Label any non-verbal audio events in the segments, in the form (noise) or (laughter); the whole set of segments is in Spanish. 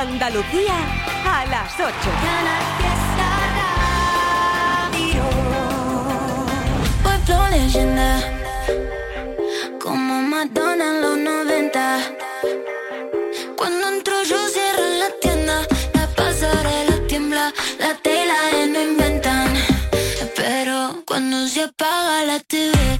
Andalucía a las 8. Pueblo leyenda, como Madonna los 90. Cuando entro yo cierro la tienda, la pasarela tiembla, la tela no inventan. Pero cuando se apaga la TV,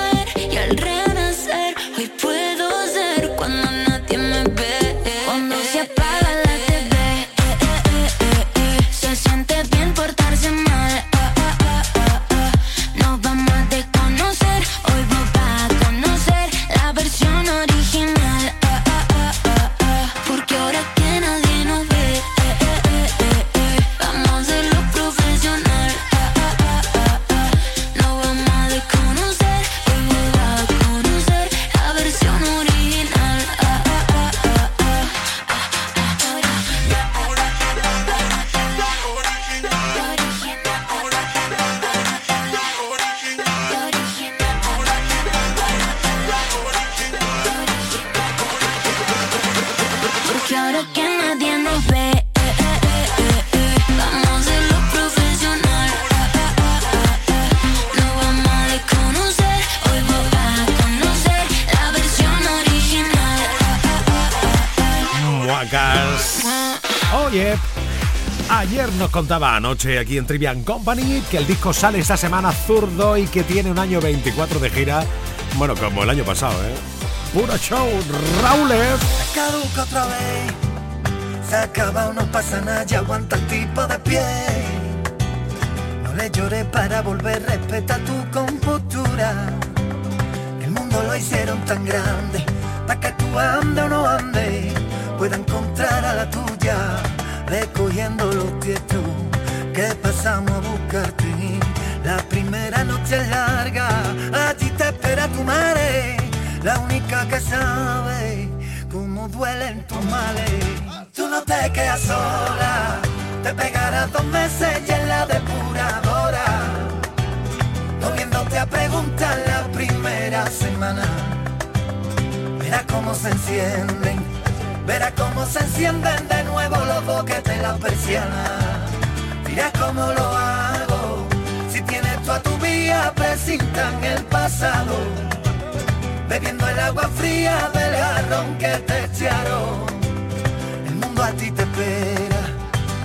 Contaba anoche aquí en Trivian Company que el disco sale esta semana zurdo y que tiene un año 24 de gira. Bueno, como el año pasado, ¿eh? Puro show, Raúl. ¿eh? caduca otra vez. Se acaba, no pasa nada, ya aguanta el tipo de pie. No le llores para volver, respeta tu compostura. El mundo lo hicieron tan grande, para que tú ande o no ande, pueda encontrar a la tuya, recogiendo los tietos que pasamos a buscarte. La primera noche es larga, allí te espera tu madre, la única que sabe cómo duelen tus males. Tú no te quedas sola, te pegarás dos meses y en la depuradora, volviéndote a preguntar la primera semana. Verás cómo se encienden, verás cómo se encienden de nuevo los boquetes de la persiana. Dirás cómo lo hago, si tienes tú a tu vía, presintan el pasado bebiendo el agua fría del jarrón que te echaron. El mundo a ti te espera,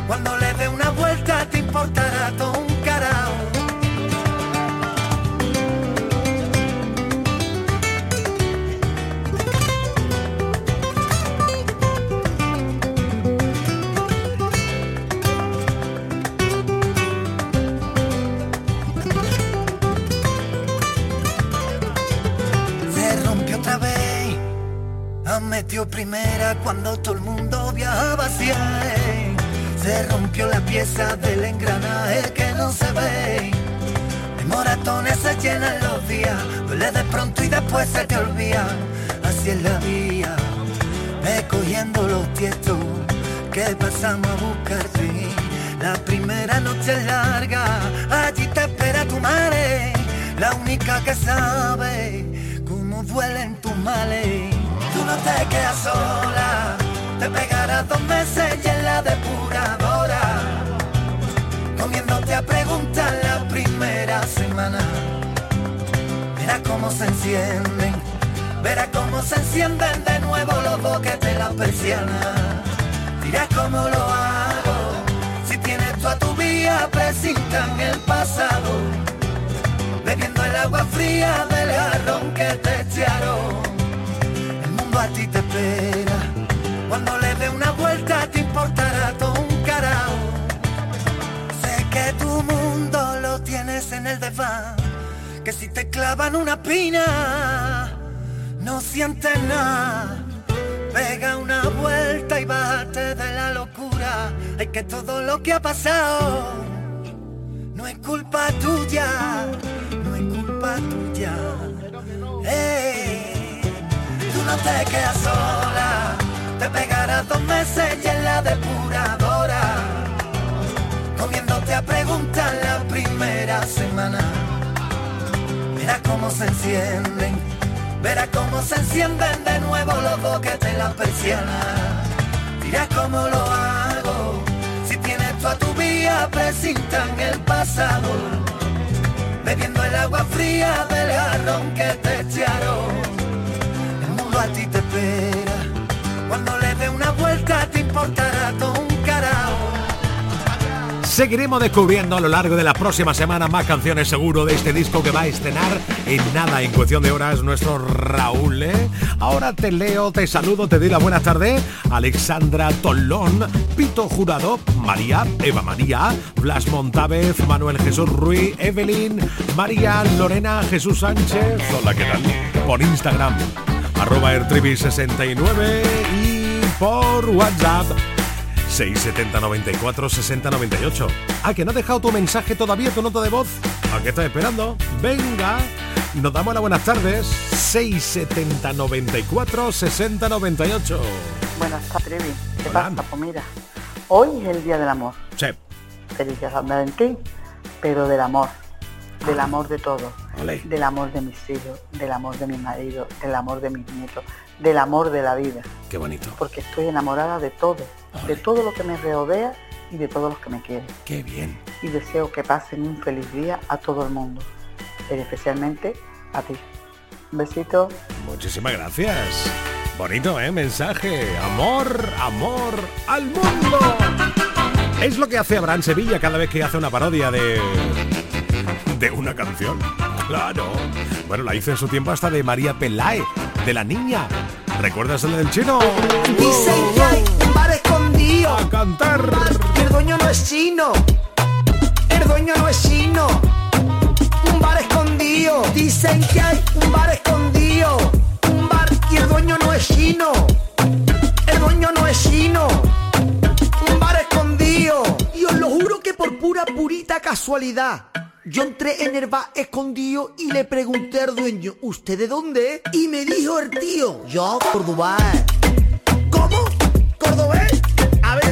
cuando le dé una vuelta te importará todo un carajo. Rompió la pieza del engranaje que no se ve. De moratones se llenan los días, duele de pronto y después se te olvida. Así es la vía, recogiendo los tietos que pasamos a buscarte. La primera noche es larga, allí te espera tu madre, la única que sabe cómo duelen tus males. Tú no te quedas sola, te pegarás dos meses y en la comiéndote a preguntar la primera semana. Verás cómo se encienden, verás cómo se encienden de nuevo los boquetes de la persiana. Dirás cómo lo hago, si tienes tú a tu vía, presintan el pasado bebiendo el agua fría del jarrón que te echaron. El mundo a ti te espera. Cuando le dé una vuelta te importará todo un carajo. Que tu mundo lo tienes en el desván. Que si te clavan una pina, no sientes nada. Pega una vuelta y bájate de la locura. Hay que todo lo que ha pasado no es culpa tuya, no es culpa tuya. Hey, tú no te quedas sola, te pegarás dos meses y en la depuradora, semana. Verás cómo se encienden, verás cómo se encienden de nuevo los boquetes en la persiana. Dirás cómo lo hago, si tienes tú a tu vía presintan el pasado, bebiendo el agua fría del jarrón que te echaron. El mundo a ti te espera, cuando le dé una vuelta te importará todo un carajo. Seguiremos descubriendo a lo largo de las próximas semanas más canciones seguro de este disco que va a estrenar en nada, en cuestión de horas, nuestro Raúl. ¿eh? Ahora te leo, te saludo, te doy la buena tarde. Alexandra Tolón, Pito Jurado, María, Eva María, Blas Montávez, Manuel Jesús Ruiz, Evelyn, María Lorena Jesús Sánchez. Hola, ¿qué tal? Por Instagram, arroba ertribi69 y por WhatsApp 670 94 60 98. ¿A que no has dejado tu mensaje todavía, tu nota de voz? ¿A qué estás esperando? Venga, nos damos las buenas tardes. 670 94 60 98. Buenas tardes. ¿Qué Hola. pasa? Pues mira, hoy es el Día del Amor. Sí. Feliz Día San Valentín, pero del amor. Del amor de todo. Del amor de mis hijos, del amor de mi marido, del amor de mis nietos, del amor de la vida. Qué bonito. Porque estoy enamorada de todo, de todo lo que me rodea y de todos los que me quieren. Qué bien. Y deseo que pasen un feliz día a todo el mundo, pero especialmente a ti. Un besito. Muchísimas gracias. Bonito, ¿eh? Mensaje. Amor, amor al mundo. Es lo que hace Abraham Sevilla cada vez que hace una parodia de... De una canción. Claro. Bueno, la hizo en su tiempo hasta de María Pelae, de la niña. ¿Recuerdas el del chino? Dicen que hay escondido A cantar. y el dueño no es chino. El dueño no es chino. Un bar escondido. Dicen que hay un bar escondido. Un bar y el dueño no es chino. El dueño no es chino. Un bar escondido. Y os lo juro que por pura purita casualidad. Yo entré en el bar escondido y le pregunté al dueño, ¿usted de dónde? es?". Y me dijo el tío, yo, Córdoba. ¿Cómo? ¿Cordobés?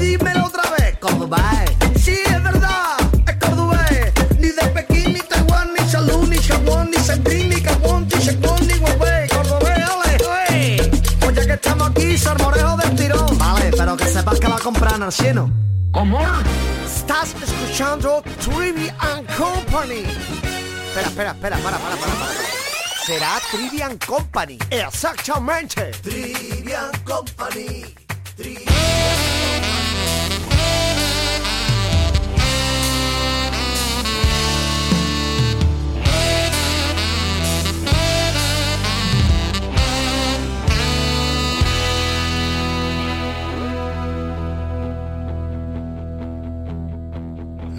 Dímelo otra vez. Cordobés. Sí, es verdad. Es cordobés. Ni de Pekín, ni Taiwán, ni Salud, ni Chaguán, ni Sandrín, ni Gabón, ni Chacón, ni Huawei. Cordobés, ole, ole. Pues ya que estamos aquí, salmorejo del tirón. Vale, pero que sepas que va a comprar en el chino. ¿Cómo? Estás escuchando Trivia and Company. Espera, espera, espera, para, para, para, para. Será Trivian Company. Exactamente. Trivian Company.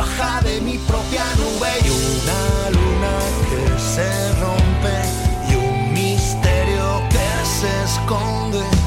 Baja de mi propia nube y una luna que se rompe y un misterio que se esconde.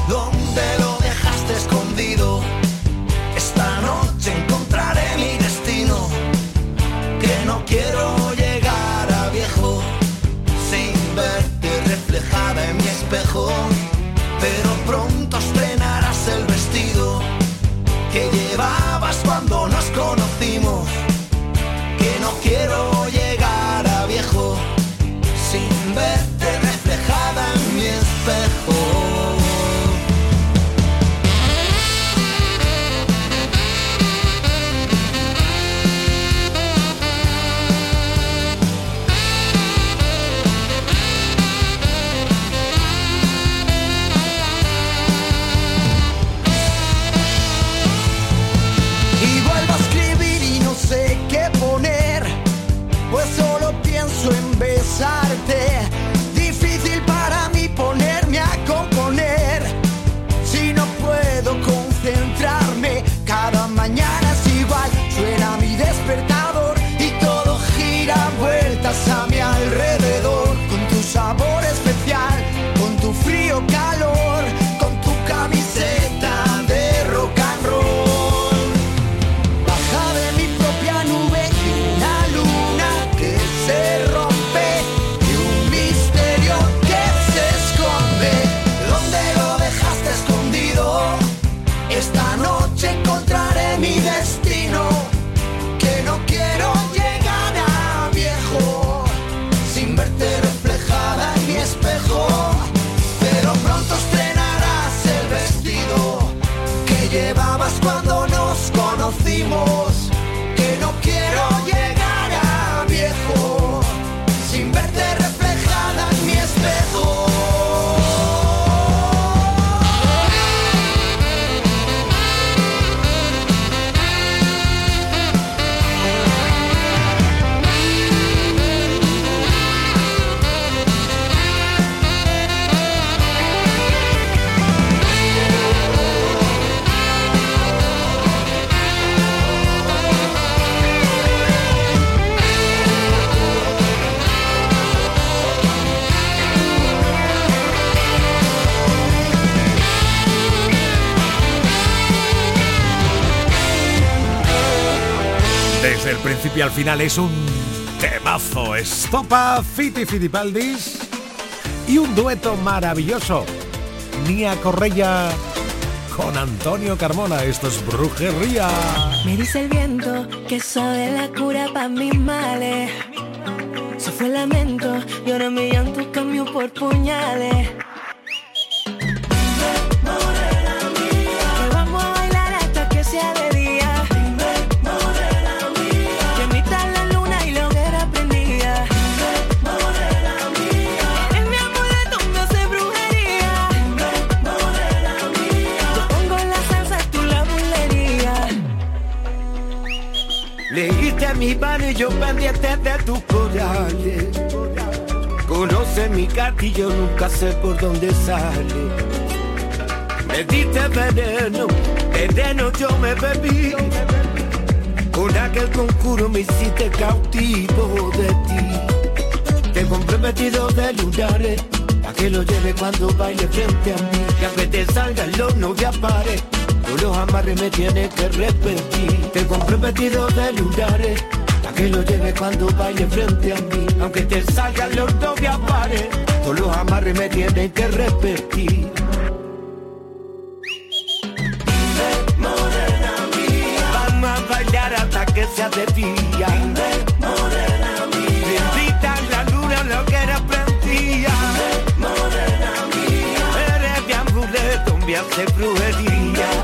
Final es un temazo. Estopa, Fiti Fitipaldis y un dueto maravilloso. Nia Correia con Antonio Carmona. Esto es brujería. Me dice el viento que sabe la cura para mis males. Se fue lamento y ahora mi llanto cambió por puñales. Mi mano y yo pendiente de tus corales. Conoce mi gatillo, nunca sé por dónde sale. Me diste veneno, veneno yo me bebí. Con aquel concurso me hiciste cautivo de ti. Te compré vestido de lunares, pa' que lo lleve cuando baile frente a mí. Aunque te salga el horno de pares, tú los amarres me tienes que repetir. Te compré vestido de lunares, que lo lleve cuando baile frente a mí. Aunque te salga el horno de pares, tú los amarres me tienes que repetir. Vamos a bailar hasta que sea de día. Bendita la luna, lo que era prendía. Eres mi amuleto, me hace brujería.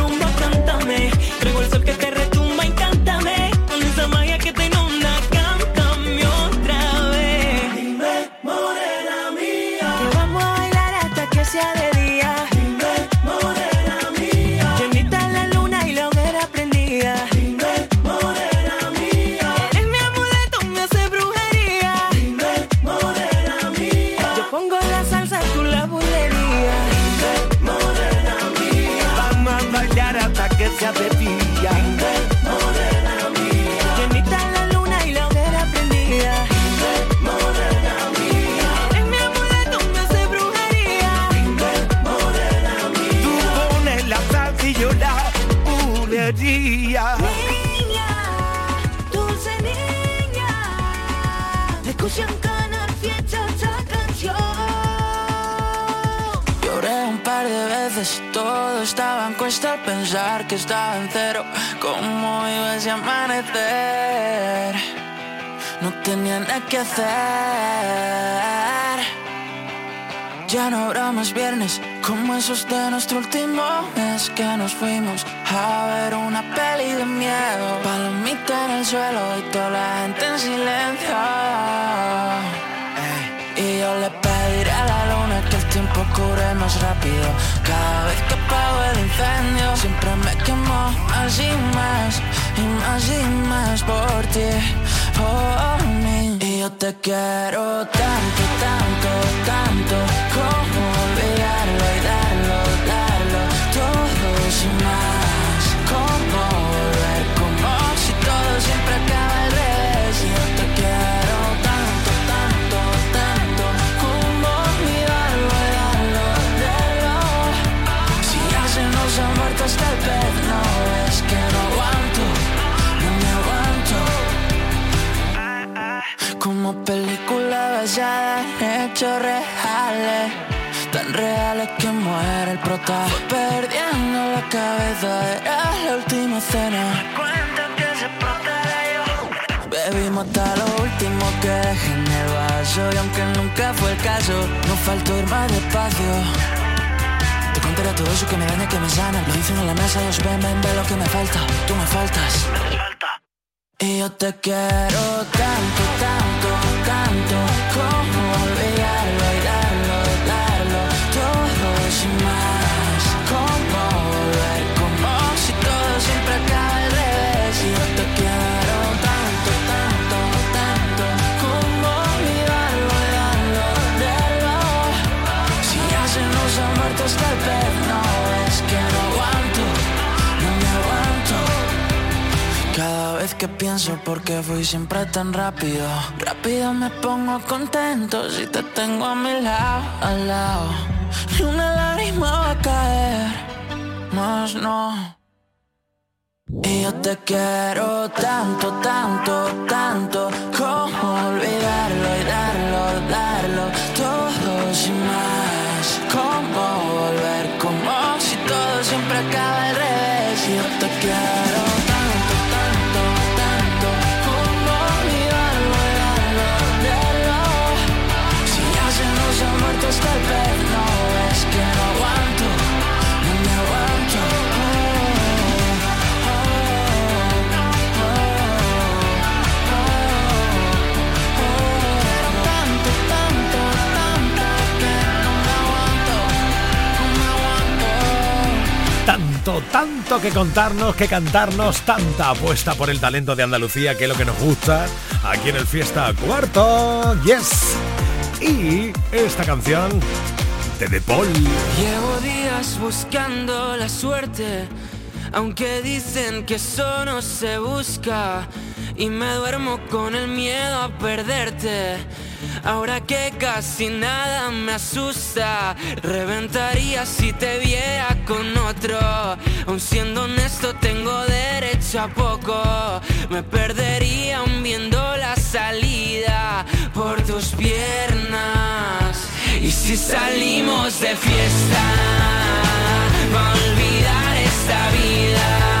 cuesta al pensar que estaba en cero. ¿Cómo iba ese amanecer? No tenía nada que hacer. Ya no habrá más viernes como esos de nuestro último mes que nos fuimos a ver una peli de miedo. Palomita en el suelo y toda la gente en silencio. Y yo le pediré a la luna cure más rápido. Cada vez que apago el incendio, siempre me quemo más y más, y más y más por ti, por mí. Y yo te quiero tanto, tanto, tanto, como no es que no aguanto, no me aguanto. Como película basada en hechos reales Tan reales que muere el prota. Perdiendo la cabeza Era la última cena. Bebimos hasta lo último que dejé en el vaso Y aunque nunca fue el caso No faltó ir más despacio espera todo eso que me daña, que me sana. Lo dicen en la mesa, ellos ven, ven, ve lo que me falta. Tú me faltas. Me falta. Y yo te quiero tanto, tanto, tanto. Como que pienso por qué fui siempre tan rápido. Rápido me pongo contento si te tengo a mi lado, al lado. Ni una lágrima va a caer, más no. Y yo te quiero tanto, tanto, tanto. Como olvidarlo y darlo, darlo Todo sin más Como volver, como si todo siempre acaba Tanto, que contarnos, que cantarnos, tanta apuesta por el talento de Andalucía, que es lo que nos gusta aquí en el Fiesta Cuarto. Yes. Y esta canción de The Paul. Llevo días buscando la suerte, aunque dicen que se. Y me duermo con el miedo a perderte. Ahora que casi nada me asusta, reventaría si te viera con otro. Aun siendo honesto, tengo derecho a poco. Me perdería aún viendo la salida por tus piernas. Y si salimos de fiesta, va a olvidar esta vida.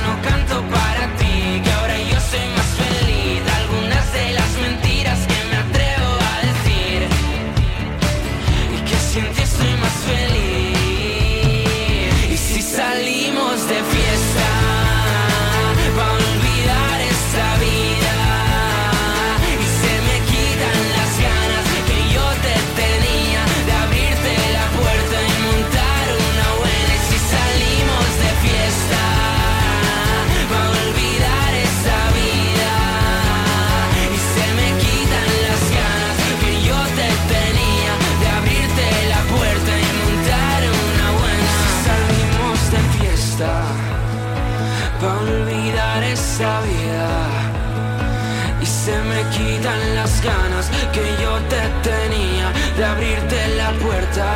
quitan las ganas que yo te tenía de abrirte la puerta.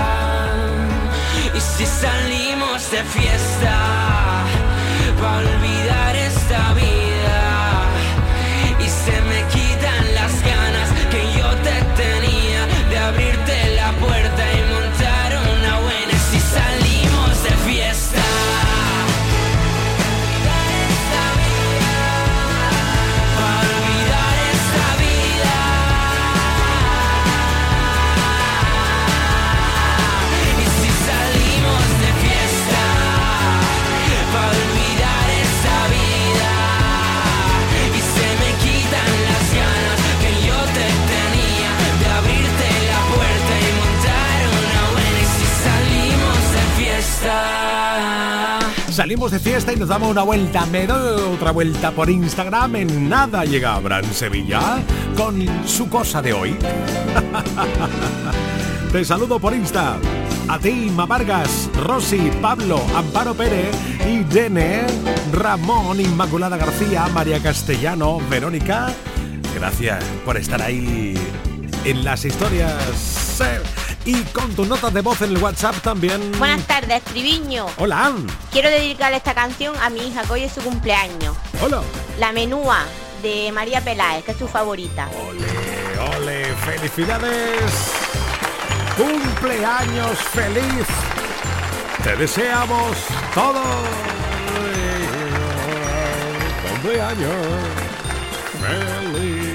Y si salimos de fiesta, para olvidar Salimos de fiesta y nos damos una vuelta. Me doy otra vuelta por Instagram. En nada llega Abraham Sevilla con su cosa de hoy. (laughs) Te saludo por Insta. A ti, Ma Vargas, Rosy, Pablo, Amparo Pérez, Irene, Ramón, Inmaculada García, María Castellano, Verónica. Gracias por estar ahí en las historias. Y con tus notas de voz en el WhatsApp también. Buenas tardes, Triviño. Hola. Quiero dedicarle esta canción a mi hija, que hoy es su cumpleaños. Hola. La menúa de María Peláez, que es su favorita. Ole, ole, felicidades. Cumpleaños feliz. Te deseamos todo. Cumpleaños feliz.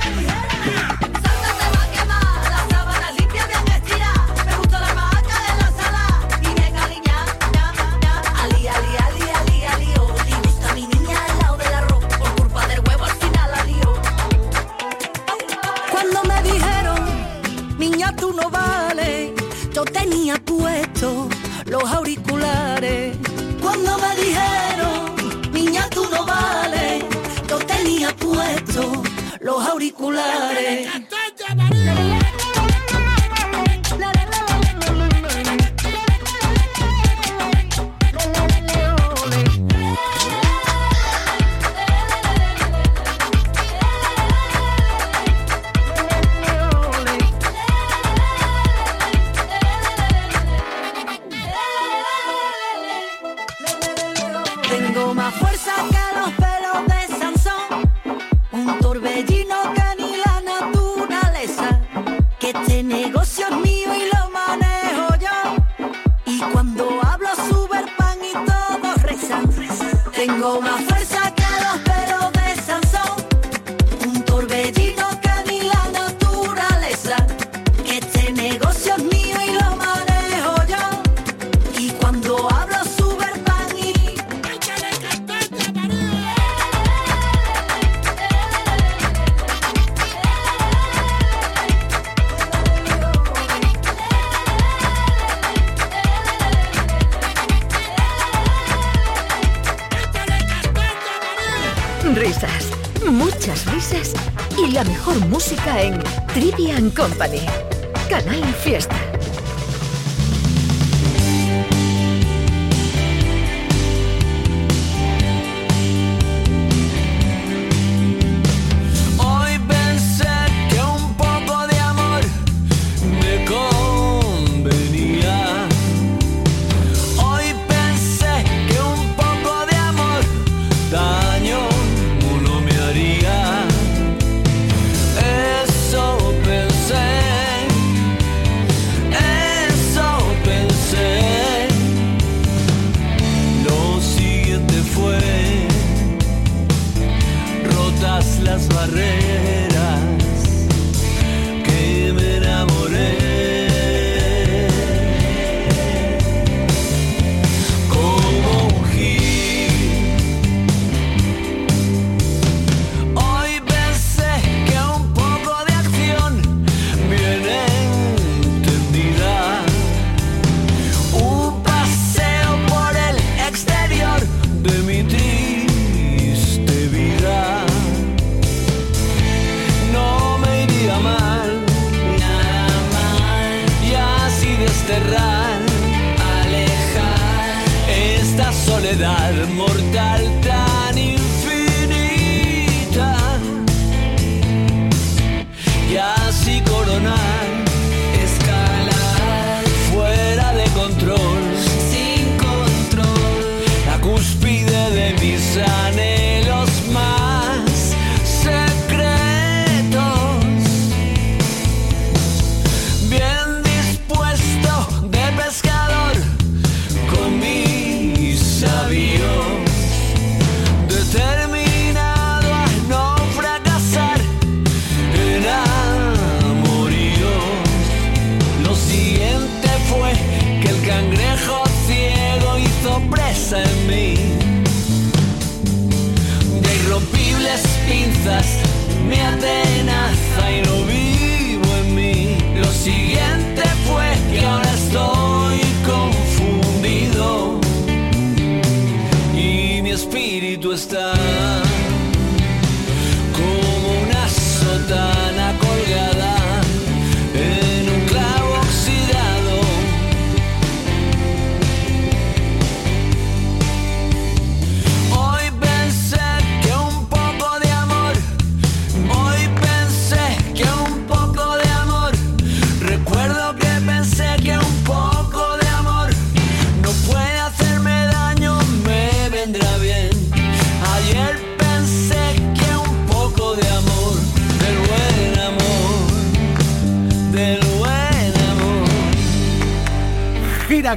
auriculares.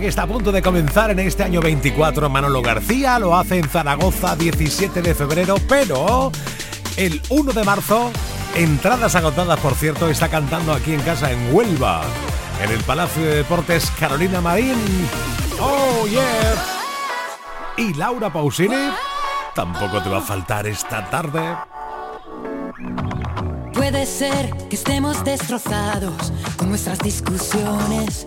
Que está a punto de comenzar en este año 24. Manolo García lo hace en Zaragoza 17 de febrero, pero el 1 de marzo, entradas agotadas por cierto, está cantando aquí en casa en Huelva, en el Palacio de Deportes Carolina Marín. Oh yeah. Y Laura Pausini tampoco te va a faltar esta tarde. Puede ser que estemos destrozados con nuestras discusiones,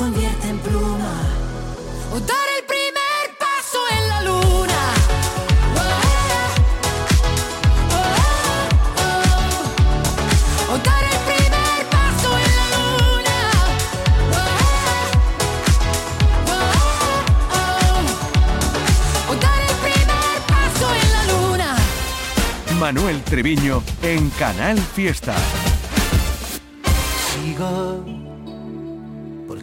convierte en pluma. O dar el primer paso en la luna. O dar el primer paso en la luna. O dar el primer paso en la luna. Manuel Treviño en Canal Fiesta. Sigo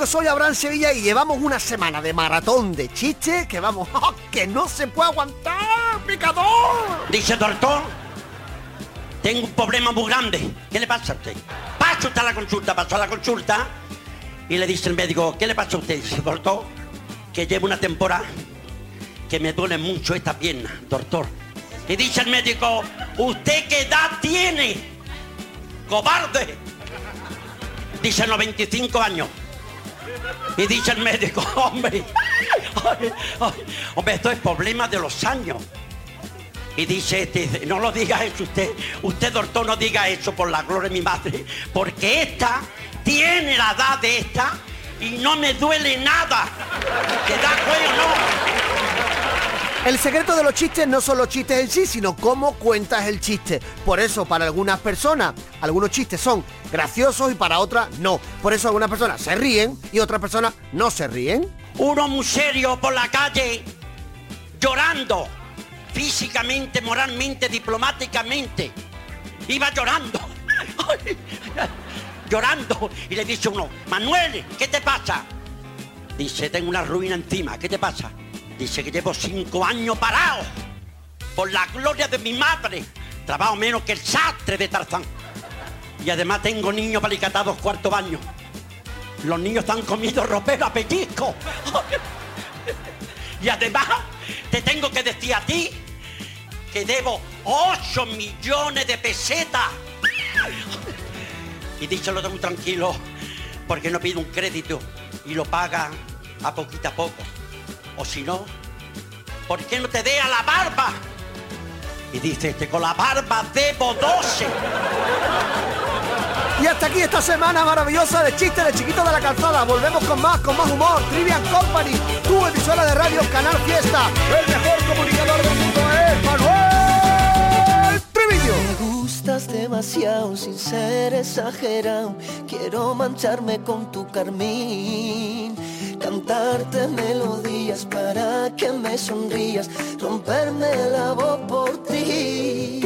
amigos. Soy Abraham Sevilla y llevamos una semana de maratón de chistes que vamos, (laughs) ¡oh, que no se puede aguantar, picador. Dice doctor, tengo un problema muy grande. ¿Qué le pasa a usted? Pasa usted a la consulta, pasó a la consulta y le dice el médico, ¿qué le pasa a usted? Dice, doctor, que llevo una temporada que me duele mucho esta pierna, doctor. Y dice el médico, ¿usted qué edad tiene? Cobarde. Dice 95 años. Y dice el médico, (laughs) hombre, hombre, esto es problema de los años. Y dice este, no lo diga eso usted, usted doctor no diga eso por la gloria de mi madre, porque esta tiene la edad de esta y no me duele nada. ¿Te da cuenta o no? El secreto de los chistes no son los chistes en sí, sino cómo cuentas el chiste. Por eso, para algunas personas, algunos chistes son graciosos y para otras no. Por eso algunas personas se ríen y otras personas no se ríen. uno muy serio por la calle, llorando, físicamente, moralmente, diplomáticamente. Iba llorando, (laughs) llorando, y le dice uno, Manuel, ¿qué te pasa? Dice, tengo una ruina encima, ¿qué te pasa? Dice que llevo cinco años parado, por la gloria de mi madre. Trabajo menos que el sastre de Tarzán. Y además tengo niños palicatados cuarto baño. Los niños están comiendo ropero a pellizco. (laughs) Y además te tengo que decir a ti que debo 8 millones de pesetas. Y díselo muy tranquilo, porque no pido un crédito y lo paga a poquito a poco. O si no, ¿por qué no te dé a la barba? Y dice este, con la barba debo 12. Y hasta aquí esta semana maravillosa de chistes de chiquito de la calzada. Volvemos con más, con más humor. Trivian Company, tu emisora de radio Canal Fiesta. El mejor comunicador del mundo es Manuel Triviño. Me gustas demasiado sin ser exagerado. Quiero mancharme con tu carmín. Cantarte melodías para que me sonrías. Romperme la voz por ti.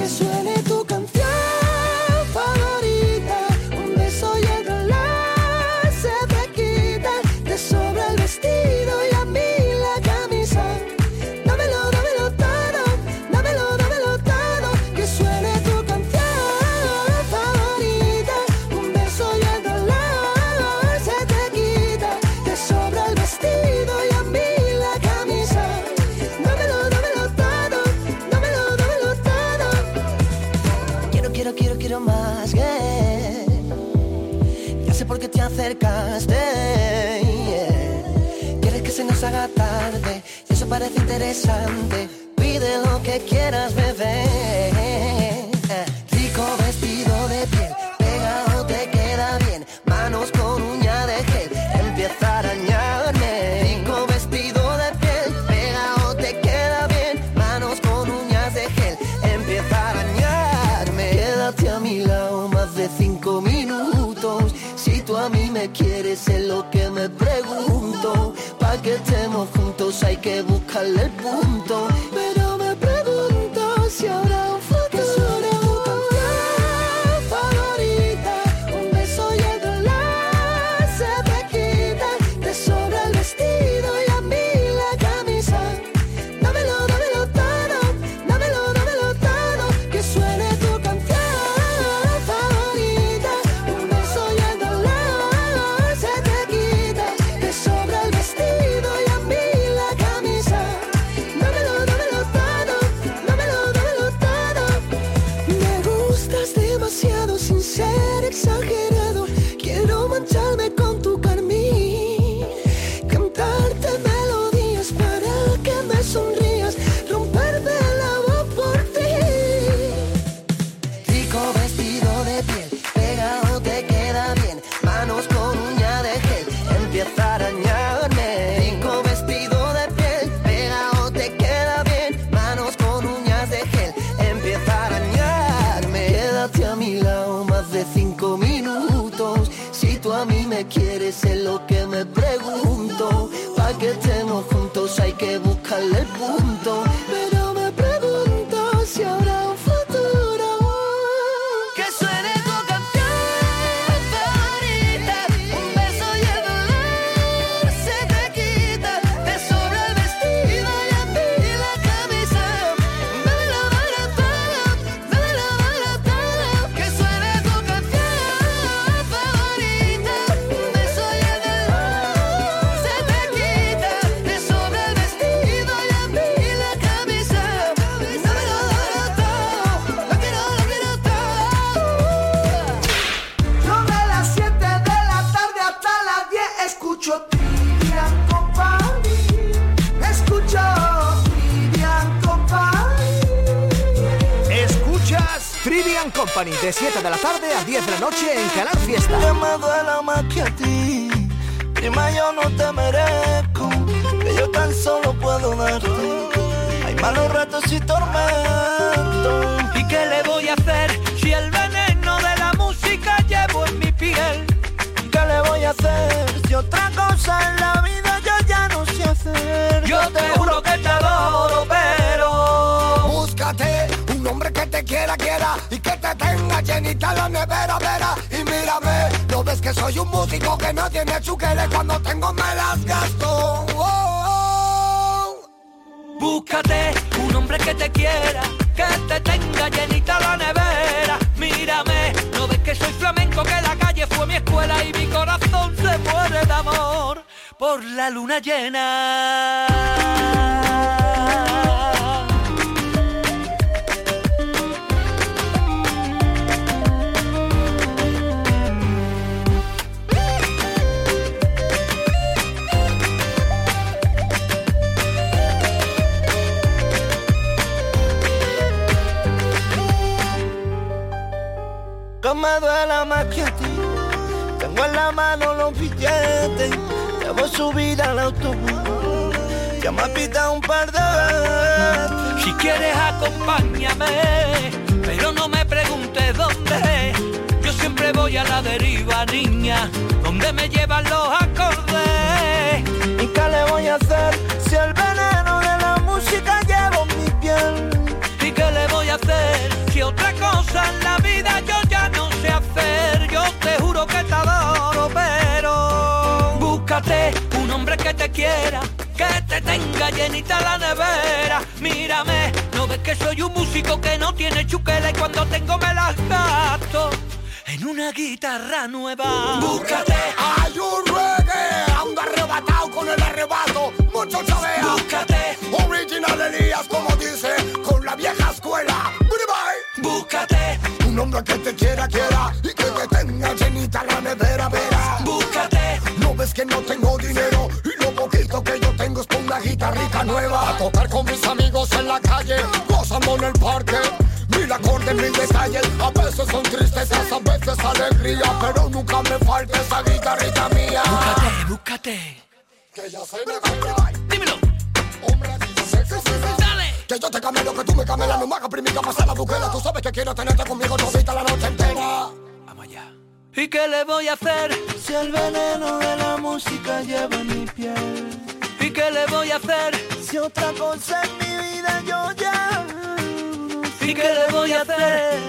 Quieres que se nos haga tarde. Y eso parece interesante. Pide lo que quieras, bebé. Que buscarle Company de 7 de la tarde a 10 de la noche en Canal Fiesta. Que me duela más que a ti, prima yo no te merezco, que yo tan solo puedo darte. Hay malos ratos y tormentos. ¿Y qué le voy a hacer si el veneno de la música llevo en mi piel? ¿Qué le voy a hacer si otra cosa en la vida yo ya no sé hacer? Yo te juro que te adoro, pero búscate un hombre que te quiera, quiera y que te tenga llenita la nevera, vera y mírame. No ves que soy un músico que no tiene chuqueles cuando tengo me las gasto. Oh, oh. Búscate un hombre que te quiera, que te tenga llenita la nevera. Mírame, no ves que soy flamenco, que la calle fue mi escuela y mi corazón se muere de amor por la luna llena. Que me duela más que a ti. Tengo en la mano los billetes. Debo subir al autobús. Ya me ha pitado un par de veces. Si quieres acompáñame, pero no me preguntes dónde. Yo siempre voy a la deriva, niña, donde me llevan los acordes. ¿Y qué le voy a hacer llenita la nevera. Mírame, no ves que soy un músico que no tiene chuquela y cuando tengo me las gasto en una guitarra nueva. Búscate, hay un reggae, ando arrebatado con el arrebato, mucho chavea. Búscate, original Elías, como dice, con la vieja escuela. Bye. Búscate, un hombre que te quiera, quiera, y que te tenga llenita la nevera, vera. Búscate, no ves que no tengo dinero, guitarrita nueva. A tocar con mis amigos en la calle, gozando en el parque. Mil acordes, mil detalles, a veces son tristezas, a veces alegría, pero nunca me falta esa guitarrita mía. búscate, búscate. Que ya se me va Dímelo. Hombre, sí, sí, sí, sí. Dale. Que yo te camelo, que tú me camelas, no me hagas primica, pasar la buquela. Tú sabes que quiero tenerte conmigo todita la noche entera. Vamos allá. ¿Y qué le voy a hacer Si el veneno de la música lleva en mi piel. ¿Y qué le voy a hacer Si otra cosa en mi vida yo ya. ¿Y qué le voy a hacer?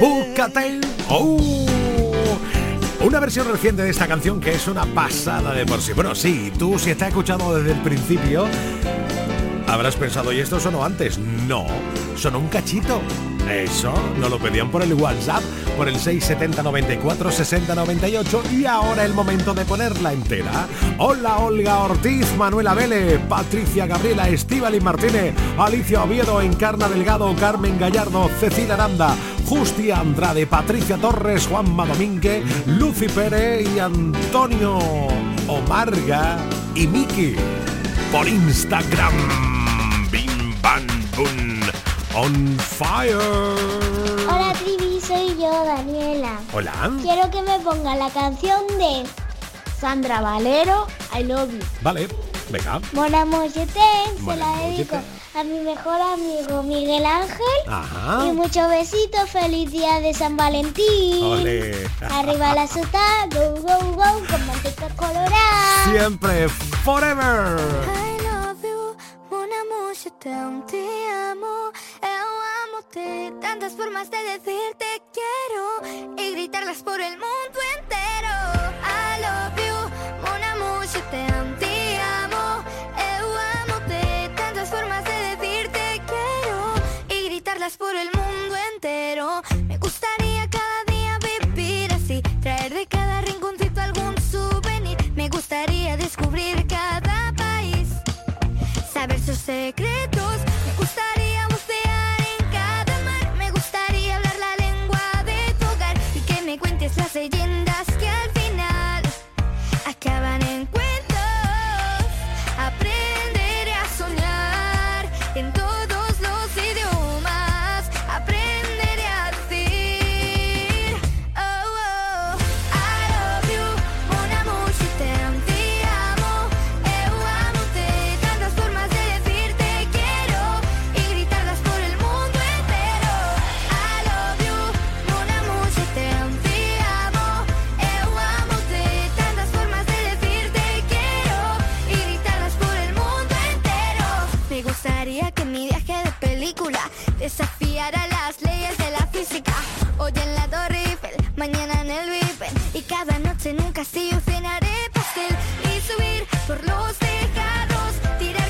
Búscate. Oh. Una versión reciente de esta canción que es una pasada de por sí. Bueno, sí, tú si estás escuchando desde el principio, habrás pensado, ¿y esto sonó antes? No, sonó un cachito. Eso, nos lo pedían por el WhatsApp, por el 670 94 60 98 y ahora el momento de ponerla entera. Hola Olga Ortiz, Manuela Vélez, Patricia Gabriela, Estíbaliz Martínez, Alicia Oviedo, Encarna Delgado, Carmen Gallardo, Cecilia Aranda, Justia Andrade, Patricia Torres, Juanma Domínguez, Lucy Pérez y Antonio Omarga y Miki por Instagram. Bam boom. On fire. Hola Trivi, soy yo, Daniela. Hola. Quiero que me ponga la canción de Sandra Valero, I Love You. Vale, venga. Mon amour, je t'aime, se la dedico a mi mejor amigo Miguel Ángel. Ajá. Y muchos besitos, feliz día de San Valentín. Ole. Arriba la sota, go, go, go, con manteca colorada. Siempre, forever. Amour, je t'aime, te amo. Eu amo-te, tantas formas de decirte quiero y gritarlas por el mundo entero. I love you, mon amour, je t'aime, te amo. Eu amo-te, tantas formas de decirte quiero y gritarlas por el mundo entero. Me gustaría cada día vivir así, traer de cada rinconcito algún souvenir. Me gustaría descubrir cada secretos. Me gustaría que mi viaje de película desafiara las leyes de la física. Hoy en la Torre mañana en el Vipen y cada noche en un castillo cenaré pastel y subir por los tejados, tirar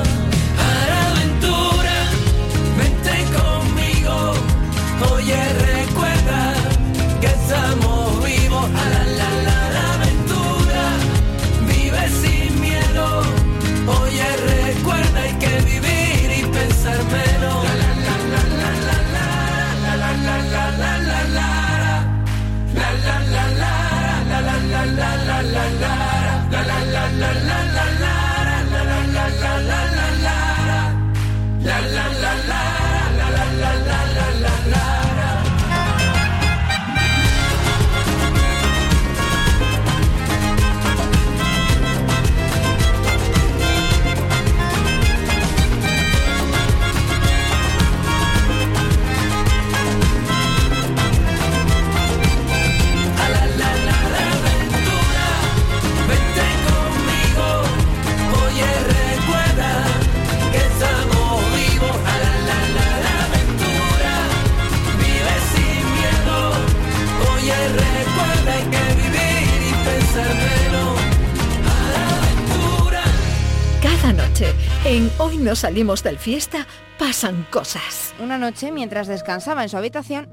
Salimos del fiesta, pasan cosas. Una noche, mientras descansaba en su habitación,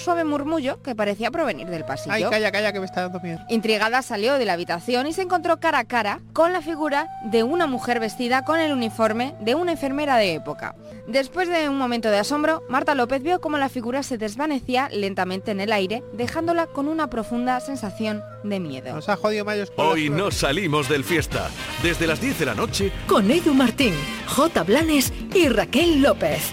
un suave murmullo que parecía provenir del pasillo. Ay, calla, calla, que me está dando miedo. Intrigada salió de la habitación y se encontró cara a cara con la figura de una mujer vestida con el uniforme de una enfermera de época. Después de un momento de asombro, Marta López vio cómo la figura se desvanecía lentamente en el aire, dejándola con una profunda sensación de miedo. Nos ha jodido Mayos con Hoy no salimos del fiesta. Desde las 10 de la noche, Con Edu Martín, J. Blanes y Raquel López.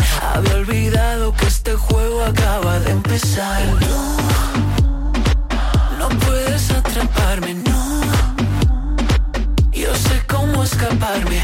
Había olvidado que este juego acaba de empezar. No, no puedes atraparme, no. Yo sé cómo escaparme,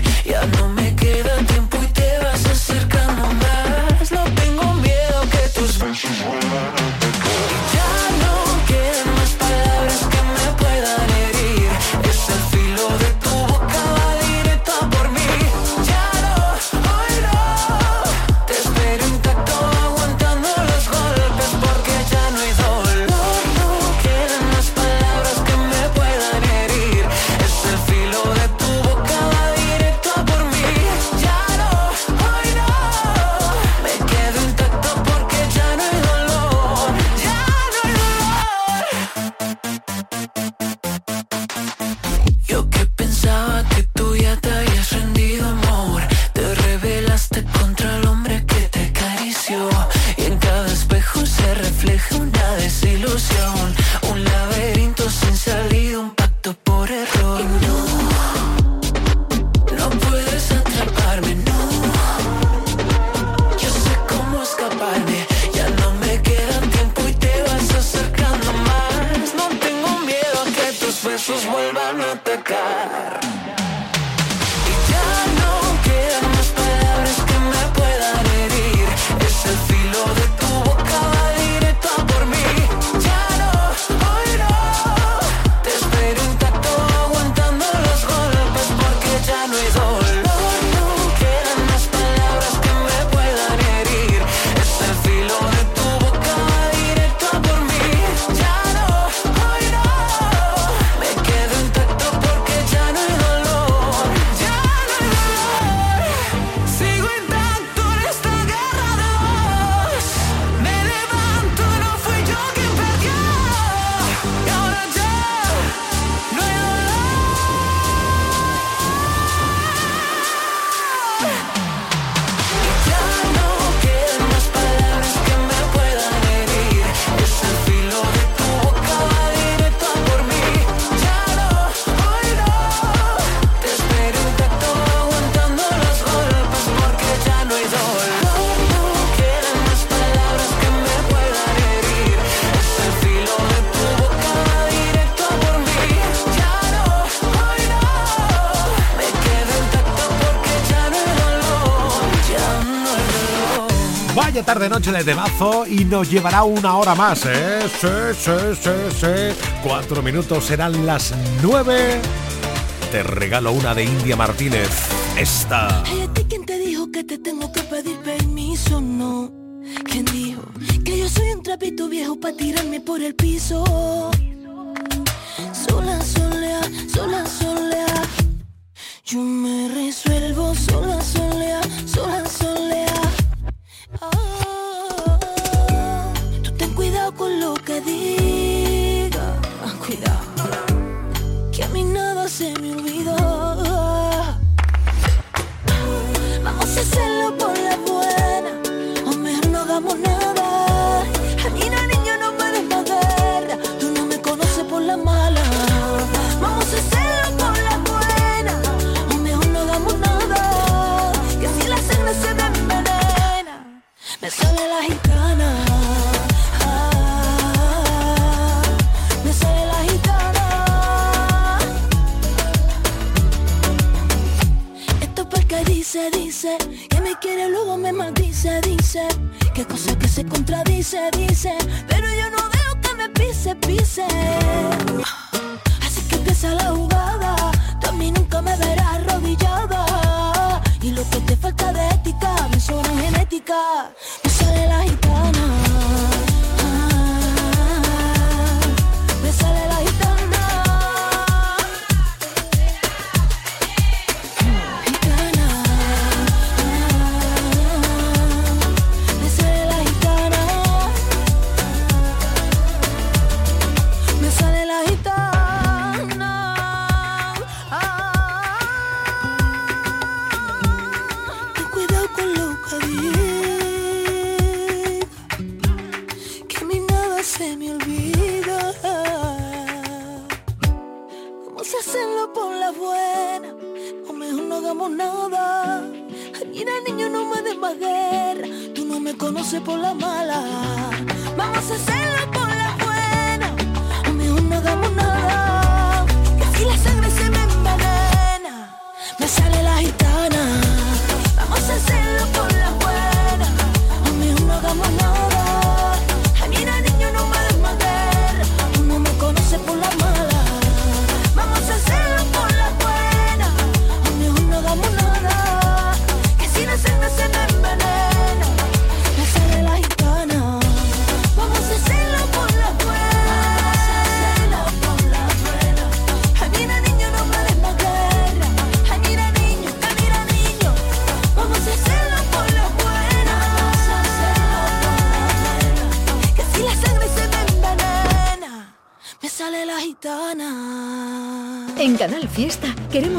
noche de temazo y nos llevará una hora más, ¿eh? Cuatro minutos serán las nueve. Te regalo una de India Martínez. Esta. Ay, ¿a ti quién dijo que yo soy un trapito viejo para tirarme por el piso? Mí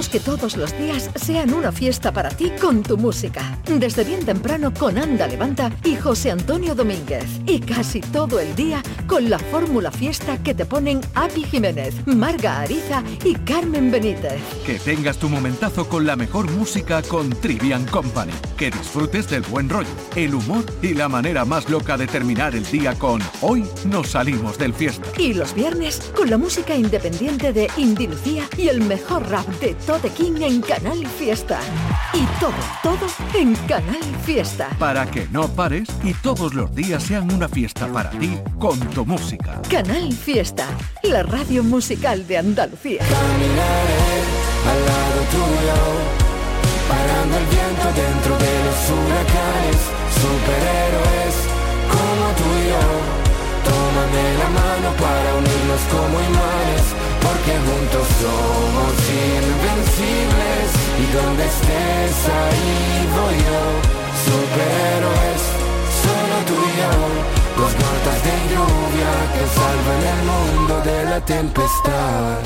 que todos los días sean una fiesta para ti con tu música. Desde bien temprano con Anda Levanta y José Antonio Domínguez. Y casi todo el día con la fórmula fiesta que te ponen Api Jiménez, Marga Ariza y Carmen Benítez. Que tengas tu momentazo con la mejor música con Trivian Company. Que disfrutes del buen rollo, el humor y la manera más loca de terminar el día con Hoy nos salimos del fiesta. Y los viernes con la música independiente de Indy Lucía y el mejor rap de Tote King en Canal Fiesta. Y todo, todo en Canal Fiesta. Para que no pares y todos los días sean una fiesta para ti con tu música. Canal Fiesta, la radio musical de Andalucía. al lado tuyo, parando el viento dentro de los huracanes, superhéroes como tú y yo. Tómame la mano para unirnos como imanes, porque juntos somos invencibles. Y donde estés ahí voy yo, superhéroes, solo tú y yo. Dos gotas de lluvia que salvan el mundo de la tempestad.